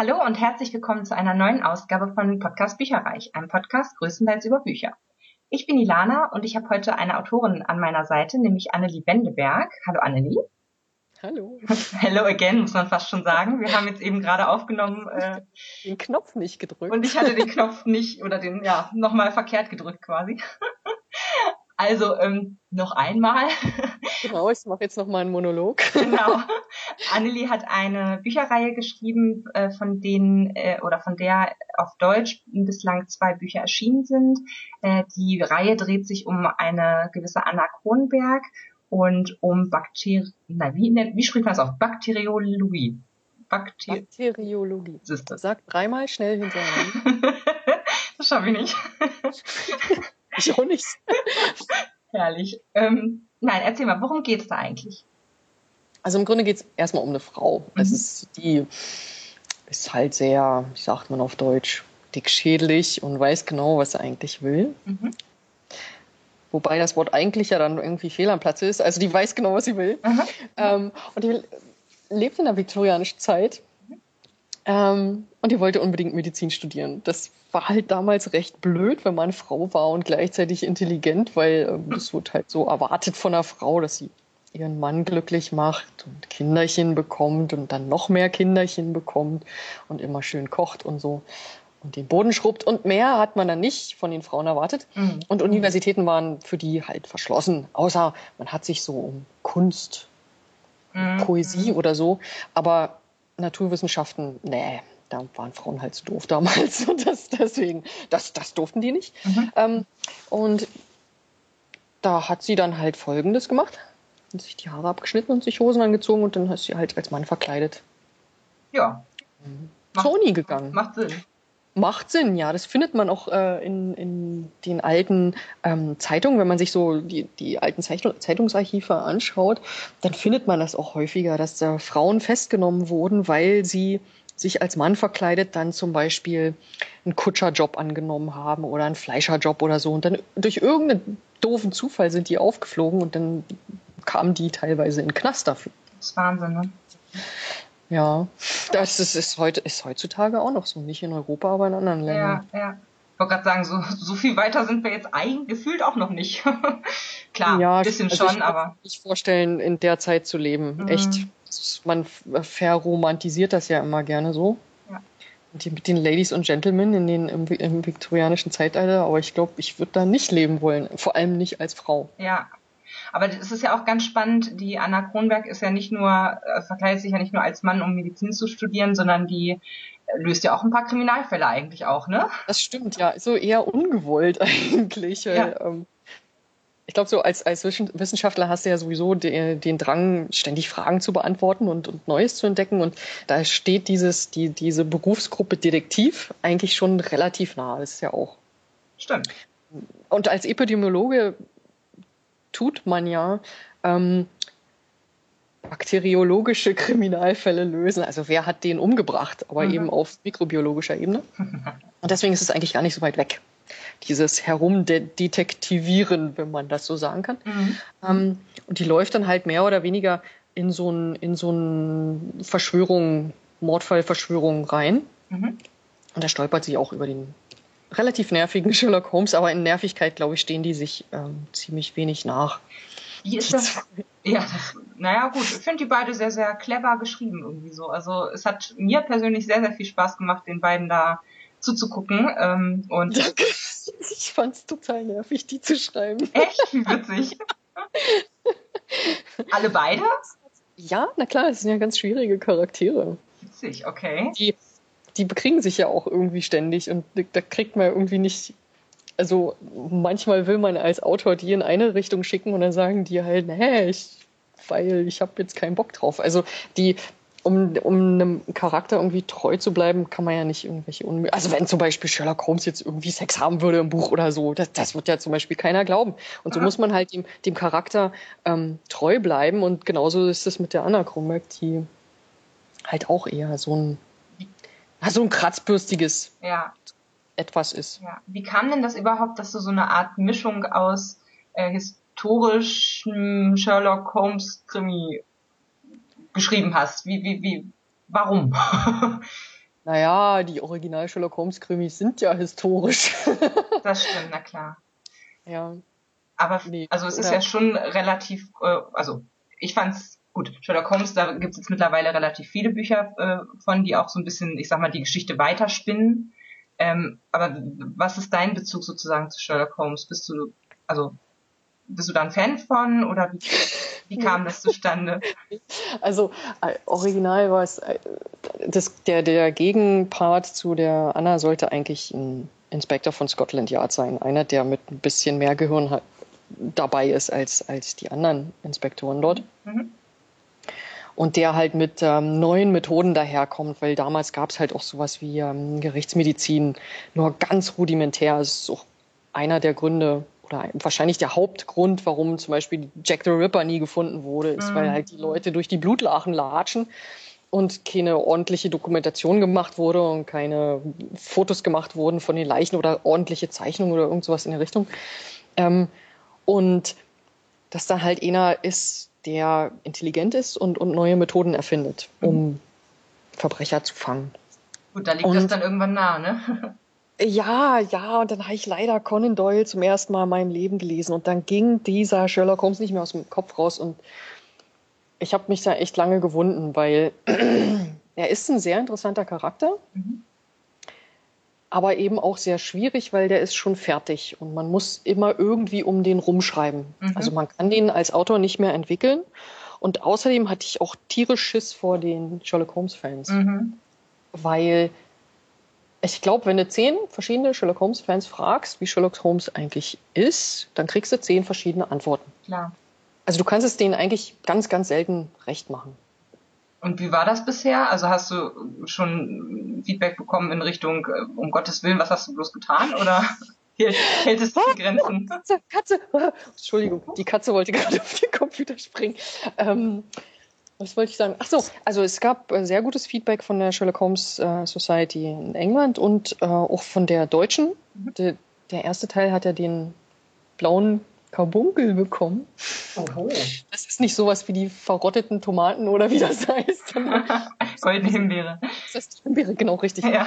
Hallo und herzlich willkommen zu einer neuen Ausgabe von Podcast Bücherreich, einem Podcast größtenteils über Bücher. Ich bin Ilana und ich habe heute eine Autorin an meiner Seite, nämlich Annelie Bendeberg. Hallo Annelie. Hallo. Hello again, muss man fast schon sagen. Wir haben jetzt eben gerade aufgenommen. Äh, den Knopf nicht gedrückt. Und ich hatte den Knopf nicht oder den, ja, nochmal verkehrt gedrückt quasi. Also ähm, noch einmal. Genau, ich mache jetzt noch mal einen Monolog. Genau. Annelie hat eine Bücherreihe geschrieben, äh, von denen äh, oder von der auf Deutsch bislang zwei Bücher erschienen sind. Äh, die Reihe dreht sich um eine gewisse Anna Kronberg und um Bakterien. Na, wie, wie spricht man das auf? Bakteriologie. Bakter Bakteriologie. Sag dreimal schnell hintereinander. das schaffe ich nicht. Ich auch nicht. Herrlich. Ähm, nein, erzähl mal, worum geht es da eigentlich? Also im Grunde geht es erstmal um eine Frau. Mhm. Es ist die ist halt sehr, wie sagt man auf Deutsch, dickschädelig und weiß genau, was sie eigentlich will. Mhm. Wobei das Wort eigentlich ja dann irgendwie fehl am Platz ist. Also die weiß genau, was sie will. Mhm. Ähm, und die lebt in der viktorianischen Zeit ähm, und die wollte unbedingt Medizin studieren. Das war halt damals recht blöd, wenn man Frau war und gleichzeitig intelligent, weil äh, es wird halt so erwartet von einer Frau, dass sie ihren Mann glücklich macht und Kinderchen bekommt und dann noch mehr Kinderchen bekommt und immer schön kocht und so und den Boden schrubbt und mehr hat man dann nicht von den Frauen erwartet. Mhm. Und Universitäten waren für die halt verschlossen, außer man hat sich so um Kunst, mhm. Poesie oder so, aber Naturwissenschaften, nee, da waren Frauen halt zu doof damals und das, deswegen, das, das durften die nicht. Mhm. Ähm, und da hat sie dann halt Folgendes gemacht. Hat sich die Haare abgeschnitten und sich Hosen angezogen und dann ist sie halt als Mann verkleidet. Ja. Zur Uni gegangen. Macht Sinn. Macht Sinn, ja. Das findet man auch äh, in, in den alten ähm, Zeitungen. Wenn man sich so die, die alten Zeitungsarchive anschaut, dann findet man das auch häufiger, dass da Frauen festgenommen wurden, weil sie sich als Mann verkleidet dann zum Beispiel einen Kutscherjob angenommen haben oder einen Fleischerjob oder so. Und dann durch irgendeinen doofen Zufall sind die aufgeflogen und dann kamen die teilweise in den Knast dafür. Das ist Wahnsinn, ne? Ja, das ist, ist, heute, ist heutzutage auch noch so. Nicht in Europa, aber in anderen Ländern. Ja, ja. Ich wollte gerade sagen, so, so viel weiter sind wir jetzt eigentlich gefühlt auch noch nicht. Klar, ja, ein bisschen also schon, ich aber. Ich vorstellen, in der Zeit zu leben. Mhm. Echt. Man verromantisiert das ja immer gerne so. Ja. Die, mit den Ladies und Gentlemen in den, im, im viktorianischen Zeitalter, aber ich glaube, ich würde da nicht leben wollen. Vor allem nicht als Frau. Ja, aber es ist ja auch ganz spannend, die Anna Kronberg ist ja nicht nur, äh, verkleidet sich ja nicht nur als Mann, um Medizin zu studieren, sondern die äh, löst ja auch ein paar Kriminalfälle eigentlich auch, ne? Das stimmt, ja. So eher ungewollt eigentlich. Ja. ähm, ich glaube, so als, als Wissenschaftler hast du ja sowieso den, den Drang, ständig Fragen zu beantworten und, und Neues zu entdecken. Und da steht dieses, die, diese Berufsgruppe Detektiv eigentlich schon relativ nah. Das ist ja auch. Stimmt. Und als Epidemiologe tut man ja, ähm, bakteriologische Kriminalfälle lösen. Also wer hat den umgebracht, aber mhm. eben auf mikrobiologischer Ebene. Und deswegen ist es eigentlich gar nicht so weit weg. Dieses Herumdetektivieren, wenn man das so sagen kann. Mhm. Ähm, und die läuft dann halt mehr oder weniger in so ein, in so ein Verschwörung, Mordfallverschwörung rein. Mhm. Und da stolpert sie auch über den relativ nervigen Sherlock Holmes, aber in Nervigkeit, glaube ich, stehen die sich ähm, ziemlich wenig nach. Wie ist das? Ja, das, naja, gut. Ich finde die beide sehr, sehr clever geschrieben irgendwie so. Also es hat mir persönlich sehr, sehr viel Spaß gemacht, den beiden da zuzugucken. Ähm, und Danke. Ich fand es total nervig, die zu schreiben. Echt? Wie witzig. Alle beide? Ja, na klar, das sind ja ganz schwierige Charaktere. Witzig, okay. Die die bekriegen sich ja auch irgendwie ständig und da kriegt man irgendwie nicht. Also manchmal will man als Autor die in eine Richtung schicken und dann sagen die halt, nee, ich, weil ich habe jetzt keinen Bock drauf. Also die, um, um einem Charakter irgendwie treu zu bleiben, kann man ja nicht irgendwelche Unmö Also wenn zum Beispiel Sherlock Holmes jetzt irgendwie Sex haben würde im Buch oder so, das, das wird ja zum Beispiel keiner glauben. Und so muss man halt dem, dem Charakter ähm, treu bleiben und genauso ist es mit der Anna die halt auch eher so ein so ein kratzbürstiges ja. etwas ist. Ja. Wie kam denn das überhaupt, dass du so eine Art Mischung aus äh, historischem Sherlock Holmes Krimi geschrieben hast? Wie, wie, wie, warum? naja, die Original Sherlock Holmes Krimis sind ja historisch. das stimmt, na klar. Ja. Aber nee, also es ist ja schon relativ, äh, also ich fand's gut. Sherlock Holmes, da gibt's jetzt mittlerweile relativ viele Bücher äh, von, die auch so ein bisschen, ich sag mal, die Geschichte weiterspinnen. Ähm, aber was ist dein Bezug sozusagen zu Sherlock Holmes? Bist du, also bist du da ein Fan von oder wie, wie kam das zustande? Also äh, original war es, äh, das, der, der Gegenpart zu der Anna sollte eigentlich ein Inspektor von Scotland Yard sein. Einer, der mit ein bisschen mehr Gehirn hat, dabei ist als, als die anderen Inspektoren dort. Mhm. Und der halt mit ähm, neuen Methoden daherkommt, weil damals gab es halt auch sowas wie ähm, Gerichtsmedizin, nur ganz rudimentär. Das ist auch einer der Gründe, oder wahrscheinlich der Hauptgrund, warum zum Beispiel Jack the Ripper nie gefunden wurde, ist, mhm. weil halt die Leute durch die Blutlachen latschen und keine ordentliche Dokumentation gemacht wurde und keine Fotos gemacht wurden von den Leichen oder ordentliche Zeichnungen oder irgend sowas in der Richtung. Ähm, und dass da halt einer ist, der intelligent ist und, und neue Methoden erfindet, um mhm. Verbrecher zu fangen. Gut, da liegt und, das dann irgendwann nah, ne? Ja, ja, und dann habe ich leider Conan Doyle zum ersten Mal in meinem Leben gelesen und dann ging dieser Sherlock Holmes nicht mehr aus dem Kopf raus und ich habe mich da echt lange gewunden, weil er ist ein sehr interessanter Charakter, mhm. Aber eben auch sehr schwierig, weil der ist schon fertig und man muss immer irgendwie um den rumschreiben. Mhm. Also man kann den als Autor nicht mehr entwickeln und außerdem hatte ich auch tierisch Schiss vor den Sherlock Holmes Fans, mhm. weil ich glaube, wenn du zehn verschiedene Sherlock Holmes-Fans fragst, wie Sherlock Holmes eigentlich ist, dann kriegst du zehn verschiedene Antworten. Klar. Also du kannst es denen eigentlich ganz, ganz selten recht machen. Und wie war das bisher? Also hast du schon Feedback bekommen in Richtung, äh, um Gottes Willen, was hast du bloß getan? Oder hält es die Grenzen? Katze, Katze. Entschuldigung, die Katze wollte gerade auf den Computer springen. Ähm, was wollte ich sagen? Ach so, also es gab äh, sehr gutes Feedback von der Sherlock Holmes äh, Society in England und äh, auch von der deutschen. Mhm. De, der erste Teil hat ja den blauen Karbunkel bekommen. Oho. Das ist nicht sowas wie die verrotteten Tomaten oder wie das heißt. Goldene Himbeere. Das ist die Himbeere, genau richtig. Ja.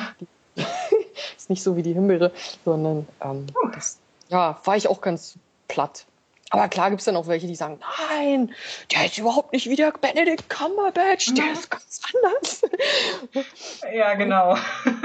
ist nicht so wie die Himbeere, sondern ähm, das, ja, war ich auch ganz platt. Aber klar gibt es dann auch welche, die sagen, nein, der ist überhaupt nicht wie der Benedict Cumberbatch, der ist ganz anders. Ja, genau.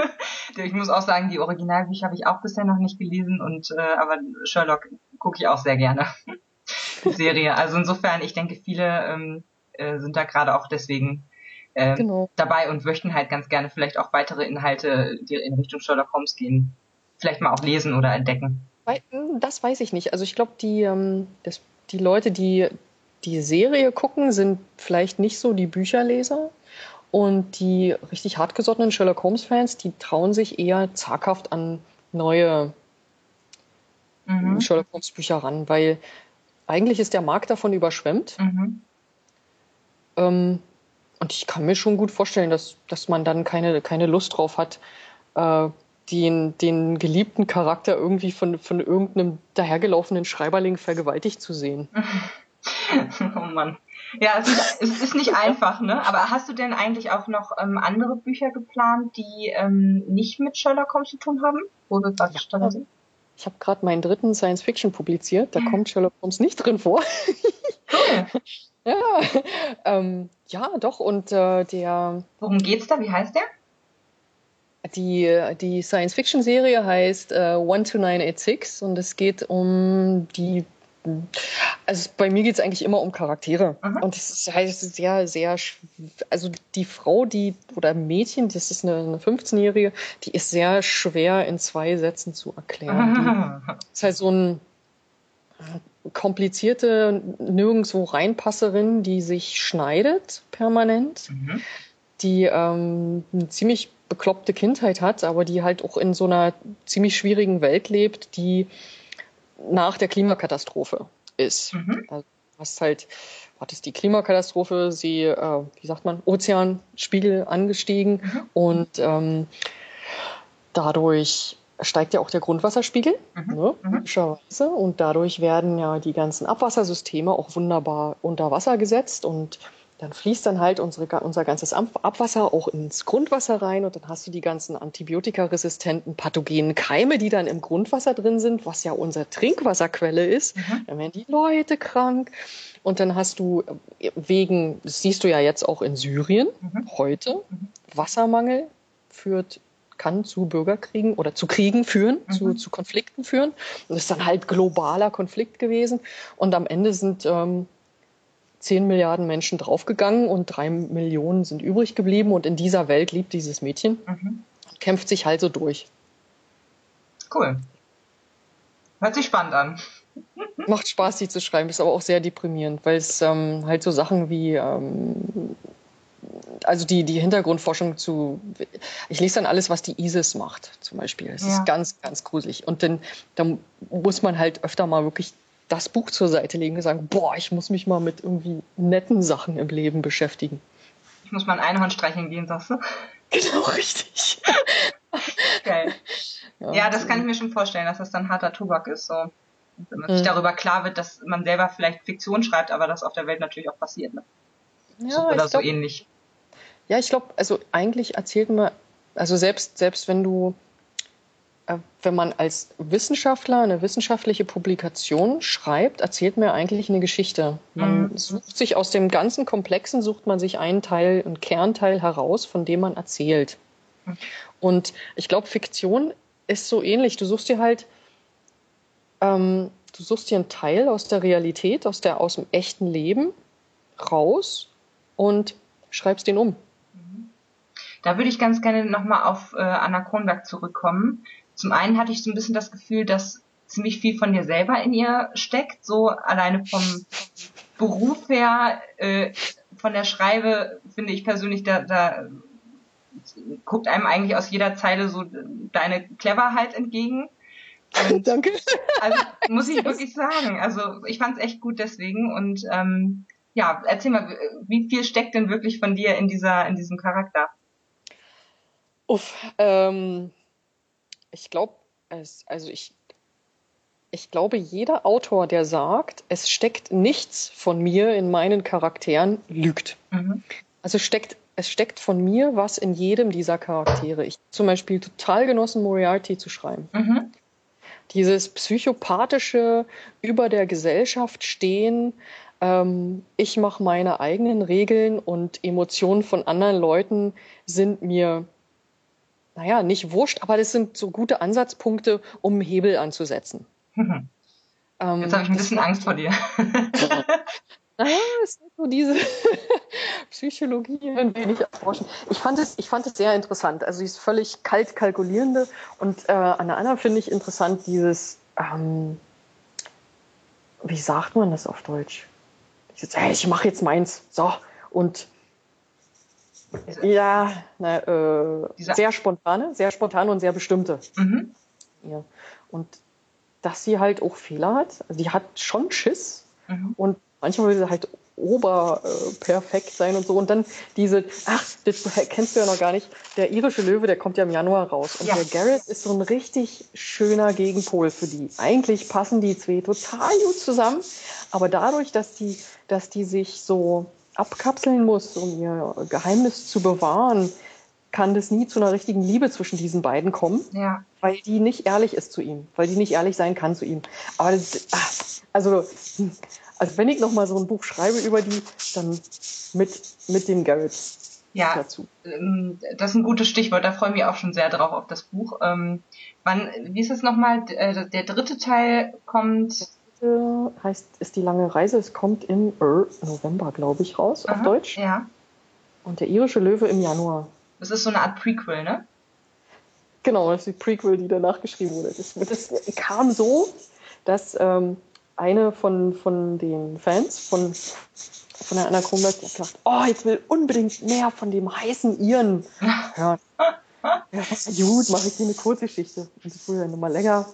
ich muss auch sagen, die Originalbücher habe ich auch bisher noch nicht gelesen und äh, aber Sherlock gucke ich auch sehr gerne. Die Serie. Also insofern, ich denke, viele ähm, äh, sind da gerade auch deswegen äh, genau. dabei und möchten halt ganz gerne vielleicht auch weitere Inhalte, die in Richtung Sherlock Holmes gehen, vielleicht mal auch lesen oder entdecken. Das weiß ich nicht. Also ich glaube, die, ähm, die Leute, die die Serie gucken, sind vielleicht nicht so die Bücherleser. Und die richtig hartgesottenen Sherlock Holmes-Fans, die trauen sich eher zaghaft an neue mhm. Sherlock Holmes-Bücher ran, weil eigentlich ist der Markt davon überschwemmt. Mhm. Ähm, und ich kann mir schon gut vorstellen, dass, dass man dann keine, keine Lust drauf hat, äh, den, den geliebten Charakter irgendwie von, von irgendeinem dahergelaufenen Schreiberling vergewaltigt zu sehen. oh Mann. Ja, es ist, es ist nicht einfach, ne? Aber hast du denn eigentlich auch noch ähm, andere Bücher geplant, die ähm, nicht mit Sherlock Holmes zu tun haben? Wo wir gerade ja. sind? Ich habe gerade meinen dritten Science Fiction publiziert. Da mhm. kommt Sherlock Holmes nicht drin vor. Cool. ja, ähm, ja, doch. Und äh, der. Worum geht's da? Wie heißt der? Die, die Science-Fiction-Serie heißt äh, 12986 und es geht um die also bei mir geht es eigentlich immer um Charaktere. Aha. Und es ist halt sehr, sehr, also die Frau, die, oder Mädchen, das ist eine, eine 15-Jährige, die ist sehr schwer in zwei Sätzen zu erklären. Die ist halt so ein komplizierte, nirgendwo reinpasserin, die sich schneidet permanent, mhm. die ähm, ziemlich bekloppte Kindheit hat, aber die halt auch in so einer ziemlich schwierigen Welt lebt, die nach der Klimakatastrophe ist. Mhm. Also hast halt, was ist die Klimakatastrophe? Sie, äh, wie sagt man, Ozeanspiegel angestiegen mhm. und ähm, dadurch steigt ja auch der Grundwasserspiegel, mhm. ne, mhm. logischerweise. Und dadurch werden ja die ganzen Abwassersysteme auch wunderbar unter Wasser gesetzt und dann fließt dann halt unsere, unser ganzes Abwasser auch ins Grundwasser rein und dann hast du die ganzen antibiotikaresistenten pathogenen Keime, die dann im Grundwasser drin sind, was ja unsere Trinkwasserquelle ist. Mhm. Dann werden die Leute krank. Und dann hast du wegen, das siehst du ja jetzt auch in Syrien mhm. heute, mhm. Wassermangel führt kann zu Bürgerkriegen oder zu Kriegen führen, mhm. zu, zu Konflikten führen. Und das ist dann halt globaler Konflikt gewesen. Und am Ende sind ähm, 10 Milliarden Menschen draufgegangen und drei Millionen sind übrig geblieben. Und in dieser Welt lebt dieses Mädchen mhm. und kämpft sich halt so durch. Cool. Hört sich spannend an. Macht Spaß, die zu schreiben, ist aber auch sehr deprimierend, weil es ähm, halt so Sachen wie ähm, also die, die Hintergrundforschung zu, ich lese dann alles, was die ISIS macht, zum Beispiel. Es ja. ist ganz, ganz gruselig. Und dann, dann muss man halt öfter mal wirklich das Buch zur Seite legen und sagen, boah, ich muss mich mal mit irgendwie netten Sachen im Leben beschäftigen. Ich muss mal ein Einhorn streicheln gehen, sagst du? Genau, richtig. Geil. Ja, ja, das kann ich mir schon vorstellen, dass das dann harter Tobak ist, so. Wenn man sich mhm. darüber klar wird, dass man selber vielleicht Fiktion schreibt, aber das auf der Welt natürlich auch passiert. Ne? Ja, so, oder so ähnlich. Ja, ich glaube, also eigentlich erzählt man, also selbst, selbst wenn du, wenn man als Wissenschaftler eine wissenschaftliche Publikation schreibt, erzählt man eigentlich eine Geschichte. Man mhm. sucht sich aus dem ganzen Komplexen, sucht man sich einen Teil, einen Kernteil heraus, von dem man erzählt. Mhm. Und ich glaube, Fiktion ist so ähnlich. Du suchst dir halt, ähm, du suchst dir einen Teil aus der Realität, aus der, aus dem echten Leben raus und schreibst den um. Da würde ich ganz gerne nochmal auf äh, Anna Kronberg zurückkommen. Zum einen hatte ich so ein bisschen das Gefühl, dass ziemlich viel von dir selber in ihr steckt, so alleine vom Beruf her, äh, von der Schreibe finde ich persönlich, da, da guckt einem eigentlich aus jeder Zeile so deine Cleverheit entgegen. Und Danke. Also muss ich wirklich sagen. Also ich fand es echt gut deswegen und ähm, ja, erzähl mal, wie viel steckt denn wirklich von dir in dieser in diesem Charakter? Uff, ähm, ich glaube, also ich, ich glaube, jeder Autor, der sagt, es steckt nichts von mir in meinen Charakteren, lügt. Mhm. Also steckt, es steckt von mir was in jedem dieser Charaktere. Ich zum Beispiel total genossen, Moriarty zu schreiben. Mhm. Dieses psychopathische über der Gesellschaft stehen, ähm, ich mache meine eigenen Regeln und Emotionen von anderen Leuten sind mir naja, nicht wurscht, aber das sind so gute Ansatzpunkte, um einen Hebel anzusetzen. Mhm. Ähm, Jetzt habe ich ein bisschen Angst vor dir. naja, es ist so diese Psychologie ein wenig erforschen. Ich fand es, ich fand es sehr interessant. Also ist völlig kalt kalkulierende und äh, an der anderen finde ich interessant dieses, ähm, wie sagt man das auf Deutsch? Ich, hey, ich mache jetzt meins. So. Und ja, na, äh, sehr spontane, sehr spontane und sehr bestimmte. Mhm. Ja. Und dass sie halt auch Fehler hat. Also die hat schon Schiss mhm. und manchmal will sie halt oberperfekt äh, sein und so. Und dann diese, ach, das kennst du ja noch gar nicht, der irische Löwe, der kommt ja im Januar raus. Und ja. der Garrett ist so ein richtig schöner Gegenpol für die. Eigentlich passen die zwei total gut zusammen, aber dadurch, dass die, dass die sich so abkapseln muss, um ihr Geheimnis zu bewahren, kann das nie zu einer richtigen Liebe zwischen diesen beiden kommen, ja. weil die nicht ehrlich ist zu ihm, weil die nicht ehrlich sein kann zu ihm. Aber das, ach, also, also wenn ich noch mal so ein Buch schreibe über die, dann mit mit dem Garrett ja, dazu. Ähm, das ist ein gutes Stichwort. Da freue ich mich auch schon sehr drauf auf das Buch. Ähm, wann, wie ist es nochmal? Äh, der dritte Teil kommt heißt, ist die lange Reise. Es kommt im November, glaube ich, raus Aha, auf Deutsch. Ja. Und der irische Löwe im Januar. Das ist so eine Art Prequel, ne? Genau, das ist die Prequel, die danach geschrieben wurde. Das, das kam so, dass ähm, eine von, von den Fans von, von der Anna Kronberg gesagt oh, ich will unbedingt mehr von dem heißen Iren hören. ja, gut, mache ich dir eine Kurzgeschichte. Und das wurde nochmal länger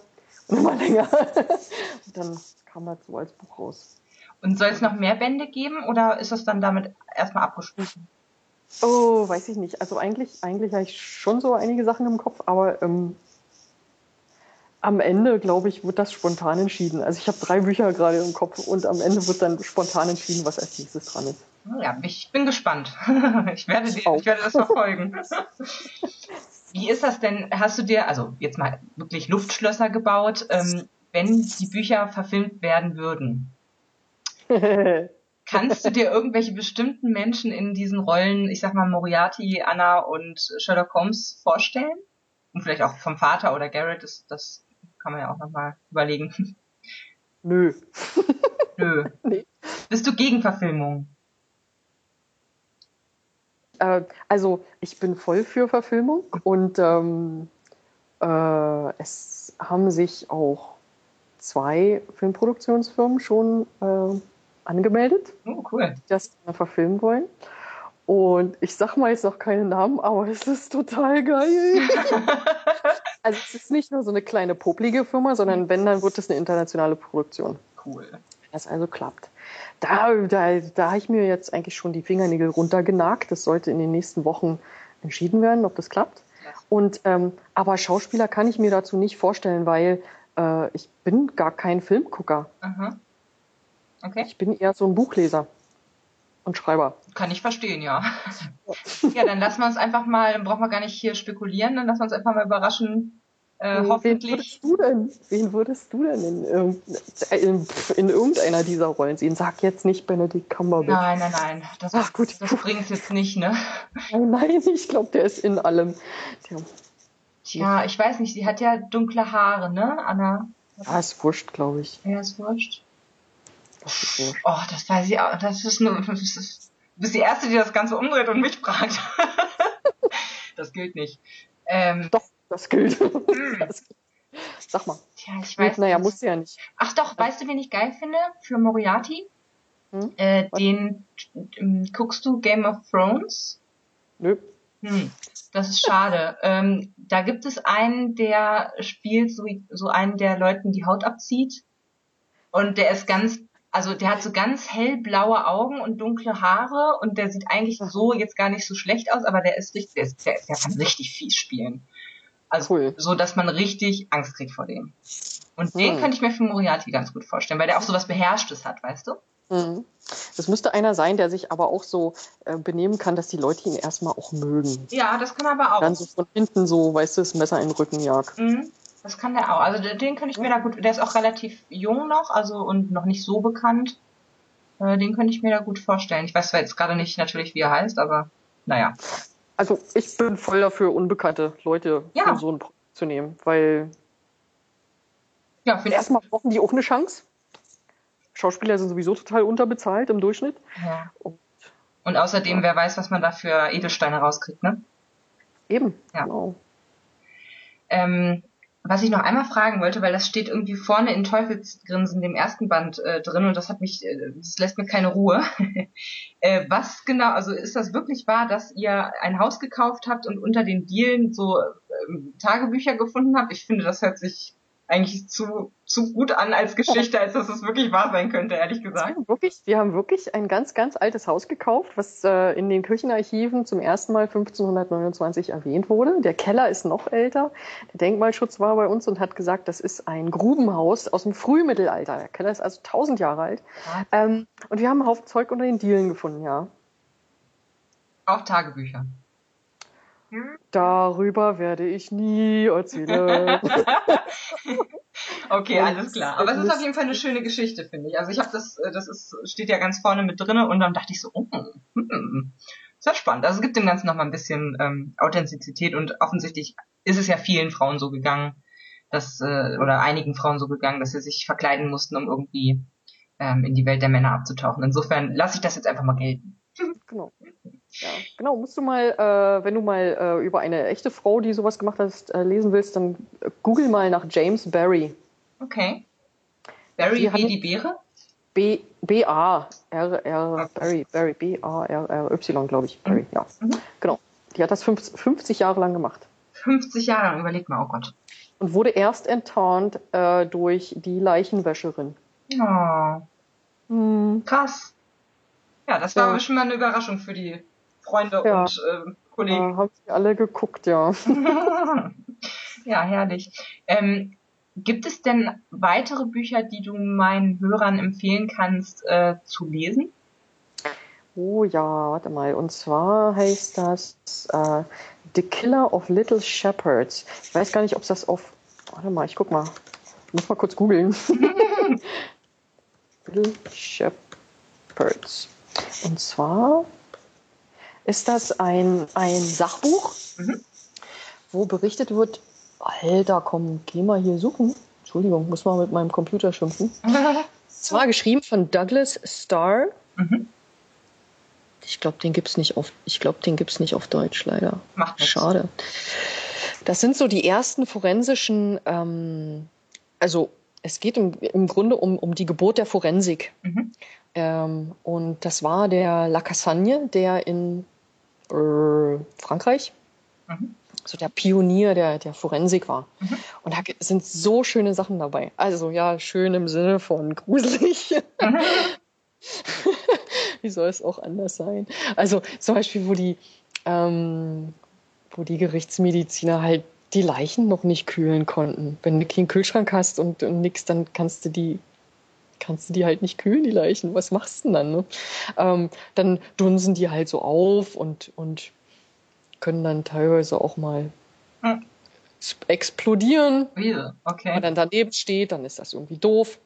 nochmal länger. Und dann kam das so als Buch raus. Und soll es noch mehr Bände geben oder ist das dann damit erstmal abgeschlossen? Oh, weiß ich nicht. Also eigentlich, eigentlich habe ich schon so einige Sachen im Kopf, aber ähm, am Ende, glaube ich, wird das spontan entschieden. Also ich habe drei Bücher gerade im Kopf und am Ende wird dann spontan entschieden, was als nächstes dran ist. Ja, ich bin gespannt. Ich werde, ich, ich werde das verfolgen. Wie ist das denn? Hast du dir, also jetzt mal wirklich Luftschlösser gebaut, ähm, wenn die Bücher verfilmt werden würden? Kannst du dir irgendwelche bestimmten Menschen in diesen Rollen, ich sag mal Moriarty, Anna und Sherlock Holmes vorstellen? Und vielleicht auch vom Vater oder Garrett, das, das kann man ja auch nochmal überlegen. Nö. Nö. Nee. Bist du gegen Verfilmung? Äh, also ich bin voll für Verfilmung und ähm, äh, es haben sich auch zwei Filmproduktionsfirmen schon äh, angemeldet, oh, cool. die das verfilmen wollen. Und ich sag mal jetzt noch keine Namen, aber es ist total geil. also es ist nicht nur so eine kleine poplige Firma, sondern wenn, dann wird es eine internationale Produktion. Cool. Wenn das also klappt. Da, da, da habe ich mir jetzt eigentlich schon die Fingernägel runtergenagt. Das sollte in den nächsten Wochen entschieden werden, ob das klappt. Und ähm, aber Schauspieler kann ich mir dazu nicht vorstellen, weil äh, ich bin gar kein Filmgucker. Aha. Okay. Ich bin eher so ein Buchleser und Schreiber. Kann ich verstehen, ja. ja, dann lassen wir uns einfach mal, dann brauchen wir gar nicht hier spekulieren, dann lassen wir uns einfach mal überraschen, äh, wen hoffentlich. Würdest du denn, wen würdest du denn in, in, in, irgendeiner dieser Rollen sehen? Sag jetzt nicht Benedict Cumberbatch. Nein, nein, nein. Das, Ach, gut. das bringt jetzt nicht, ne? Nein, nein, ich glaube, der ist in allem. Tja. Tja, ich weiß nicht, sie hat ja dunkle Haare, ne, Anna? Ja, ist wurscht, glaube ich. Ja, ist wurscht. Das ist wurscht. Oh, das weiß ich auch. Das ist nur. Das ist, du bist die Erste, die das Ganze umdreht und mich fragt. das gilt nicht. Ähm, Doch, das gilt. Hm. Sag mal. Tja, ich weiß. Naja, muss ja nicht. Ach doch, weißt du, wen ich geil finde für Moriarty? Hm? Äh, den ähm, guckst du Game of Thrones? Nö. Hm, das ist schade. ähm, da gibt es einen, der spielt so, so einen der Leuten die Haut abzieht. Und der ist ganz, also der hat so ganz hellblaue Augen und dunkle Haare und der sieht eigentlich so jetzt gar nicht so schlecht aus, aber der ist richtig, der, ist, der, der kann richtig fies spielen. Also cool. so, dass man richtig Angst kriegt vor dem. Und hm. den könnte ich mir für Moriarty ganz gut vorstellen, weil der auch so was Beherrschtes hat, weißt du? Mhm. Das müsste einer sein, der sich aber auch so äh, benehmen kann, dass die Leute ihn erstmal auch mögen. Ja, das kann aber auch. Dann so von hinten so, weißt du, das Messer in den Rücken jagt. Mhm. Das kann der auch. Also den könnte ich mir da gut, der ist auch relativ jung noch, also und noch nicht so bekannt. Äh, den könnte ich mir da gut vorstellen. Ich weiß zwar jetzt gerade nicht natürlich, wie er heißt, aber naja. Also ich bin voll dafür, unbekannte Leute ja. für so ein Projekt zu nehmen, weil ja, erstmal brauchen die auch eine Chance. Schauspieler sind sowieso total unterbezahlt im Durchschnitt. Ja. Und, und außerdem, ja. wer weiß, was man da für Edelsteine rauskriegt, ne? Eben, ja. genau. Ähm, was ich noch einmal fragen wollte, weil das steht irgendwie vorne in Teufelsgrinsen, dem ersten Band äh, drin und das hat mich, äh, das lässt mir keine Ruhe. äh, was genau, also ist das wirklich wahr, dass ihr ein Haus gekauft habt und unter den Dielen so äh, Tagebücher gefunden habt? Ich finde, das hört sich eigentlich zu, zu gut an als Geschichte, als dass es wirklich wahr sein könnte, ehrlich gesagt. Wir wirklich, wir haben wirklich ein ganz, ganz altes Haus gekauft, was äh, in den Kirchenarchiven zum ersten Mal 1529 erwähnt wurde. Der Keller ist noch älter. Der Denkmalschutz war bei uns und hat gesagt, das ist ein Grubenhaus aus dem Frühmittelalter. Der Keller ist also 1000 Jahre alt. Ähm, und wir haben einen Haufen Zeug unter den Dielen gefunden, ja. Auch Tagebücher. Darüber werde ich nie erzählen. okay, alles klar. Aber es ist auf jeden Fall eine schöne Geschichte, finde ich. Also ich habe das, äh, das ist, steht ja ganz vorne mit drinne und dann dachte ich so, oh, hm, hm, ist ja spannend. Also es gibt dem Ganzen noch mal ein bisschen ähm, Authentizität und offensichtlich ist es ja vielen Frauen so gegangen, dass, äh, oder einigen Frauen so gegangen, dass sie sich verkleiden mussten, um irgendwie ähm, in die Welt der Männer abzutauchen. Insofern lasse ich das jetzt einfach mal gelten. Genau. Ja, genau. Musst du mal, äh, wenn du mal äh, über eine echte Frau, die sowas gemacht hat, äh, lesen willst, dann äh, google mal nach James Barry. Okay. Barry wie die Beere? B, B-A, R, R, Barry, Barry, B-A-R-R-Y, glaube ich. Barry, ja. Mhm. Genau. Die hat das 50 Jahre lang gemacht. 50 Jahre lang, überleg mal, oh Gott. Und wurde erst enttarnt äh, durch die Leichenwäscherin. Oh. Hm. Krass. Ja, das war ja. schon mal eine Überraschung für die Freunde ja. und äh, Kollegen. Ja, haben sie alle geguckt, ja. ja, herrlich. Ähm, gibt es denn weitere Bücher, die du meinen Hörern empfehlen kannst äh, zu lesen? Oh ja, warte mal. Und zwar heißt das äh, The Killer of Little Shepherds. Ich weiß gar nicht, ob es das auf. Warte mal, ich guck mal. Ich muss mal kurz googeln. Little Shepherds. Und zwar ist das ein, ein Sachbuch, mhm. wo berichtet wird, Alter, komm, geh mal hier suchen. Entschuldigung, muss mal mit meinem Computer schimpfen. Zwar geschrieben von Douglas Starr. Mhm. Ich glaube, den gibt's nicht auf. Ich glaube, den gibt's nicht auf Deutsch leider. Macht nichts. Schade. Das sind so die ersten forensischen. Ähm, also es geht im, im Grunde um, um die Geburt der Forensik. Mhm. Ähm, und das war der Lacassagne, der in äh, Frankreich mhm so der Pionier der, der Forensik war. Mhm. Und da sind so schöne Sachen dabei. Also ja, schön im Sinne von gruselig. Mhm. Wie soll es auch anders sein? Also zum Beispiel, wo die, ähm, wo die Gerichtsmediziner halt die Leichen noch nicht kühlen konnten. Wenn du keinen Kühlschrank hast und, und nix, dann kannst du die kannst du die halt nicht kühlen, die Leichen. Was machst du denn dann? Ne? Ähm, dann dunsen die halt so auf und, und können dann teilweise auch mal hm. explodieren. Yeah, okay. Wenn man dann daneben steht, dann ist das irgendwie doof.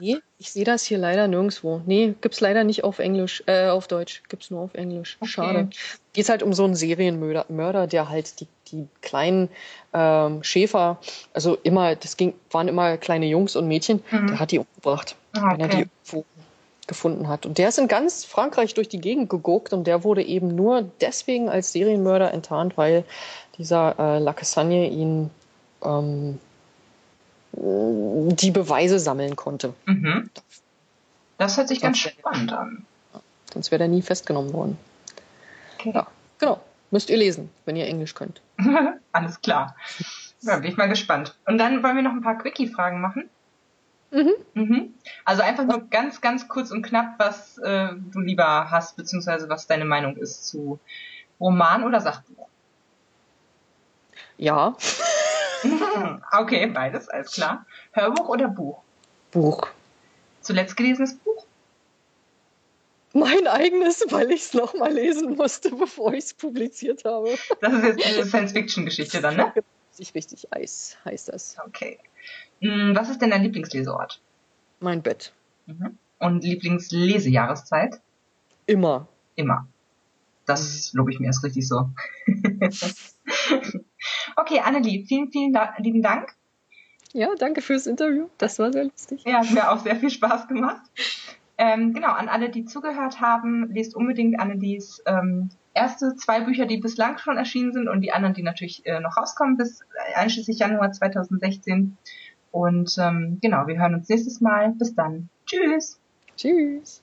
Nee, ich sehe das hier leider nirgendwo. Nee, gibt's leider nicht auf Englisch, äh, auf Deutsch. Gibt's nur auf Englisch. Okay. Schade. Geht halt um so einen Serienmörder, Mörder, der halt die, die kleinen ähm, Schäfer, also immer, das ging, waren immer kleine Jungs und Mädchen, mhm. der hat die umgebracht. Okay. Wenn er die irgendwo gefunden hat. Und der ist in ganz Frankreich durch die Gegend geguckt und der wurde eben nur deswegen als Serienmörder enttarnt, weil dieser äh, Lacassagne ihn ähm, die Beweise sammeln konnte. Mhm. Das hört sich ganz spannend an. Sonst wäre er nie festgenommen worden. Okay. Ja, genau. Müsst ihr lesen, wenn ihr Englisch könnt. Alles klar. Ja, bin ich mal gespannt. Und dann wollen wir noch ein paar Quickie-Fragen machen. Mhm. Mhm. Also einfach nur ganz, ganz kurz und knapp, was äh, du lieber hast, beziehungsweise was deine Meinung ist zu Roman oder Sachbuch. Ja. okay, beides, alles klar. Hörbuch oder Buch? Buch. Zuletzt gelesenes Buch? Mein eigenes, weil ich es nochmal lesen musste, bevor ich es publiziert habe. Das ist jetzt eine Science-Fiction-Geschichte dann, ne? Richtig, richtig, Eis heißt das. Okay. Hm, was ist denn dein Lieblingsleseort? Mein Bett. Mhm. Und Lieblingslesejahreszeit? Immer. Immer. Das lobe ich mir erst richtig so. okay, Annelie, vielen, vielen lieben Dank. Ja, danke fürs Interview. Das war sehr lustig. Ja, hat mir auch sehr viel Spaß gemacht. Ähm, genau, an alle, die zugehört haben, lest unbedingt Annelies ähm, erste zwei Bücher, die bislang schon erschienen sind und die anderen, die natürlich äh, noch rauskommen bis äh, einschließlich Januar 2016. Und ähm, genau, wir hören uns nächstes Mal. Bis dann. Tschüss. Tschüss.